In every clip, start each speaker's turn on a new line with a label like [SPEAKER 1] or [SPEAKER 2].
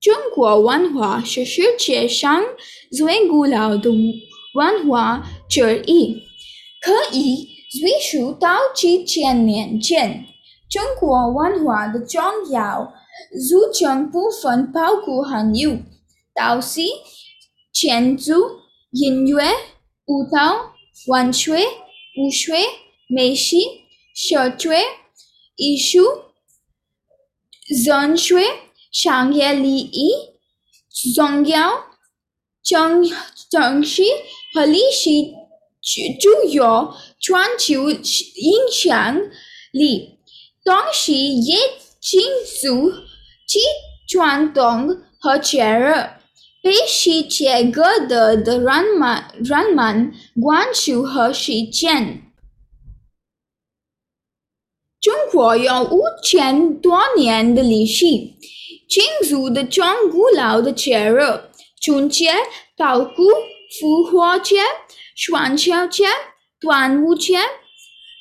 [SPEAKER 1] 中国文化是世界上最古老的文化之一，可以追溯到几千年前。中国文化的重要组成部分包含有陶瓷、建筑、音乐、舞蹈、文学、武学、美食、社会、艺术、哲学、 商业礼仪、宗教、政治和历史具有全球影响力，同时也庆祝其传统和节日，被世界各地的人们关注和实践。中国有五千多年的历史，庆祝的最古老的节日：春节、稻谷、复活节、中秋节、端午节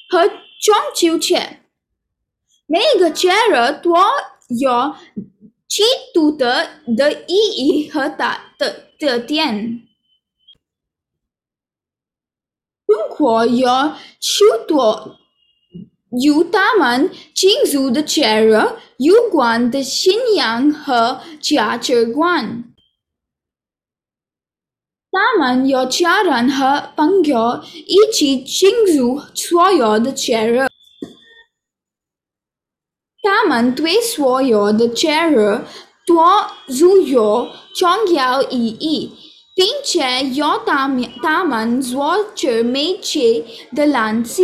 [SPEAKER 1] 和中秋节。每个节日都有其独特的意义和特点。中国有许多与他们庆祝的节日有关的信仰和价值观。他们有家人和朋友一起庆祝所有的节日。他们对所有的节日都具有重要意义，并且有他们最美丽的蓝色。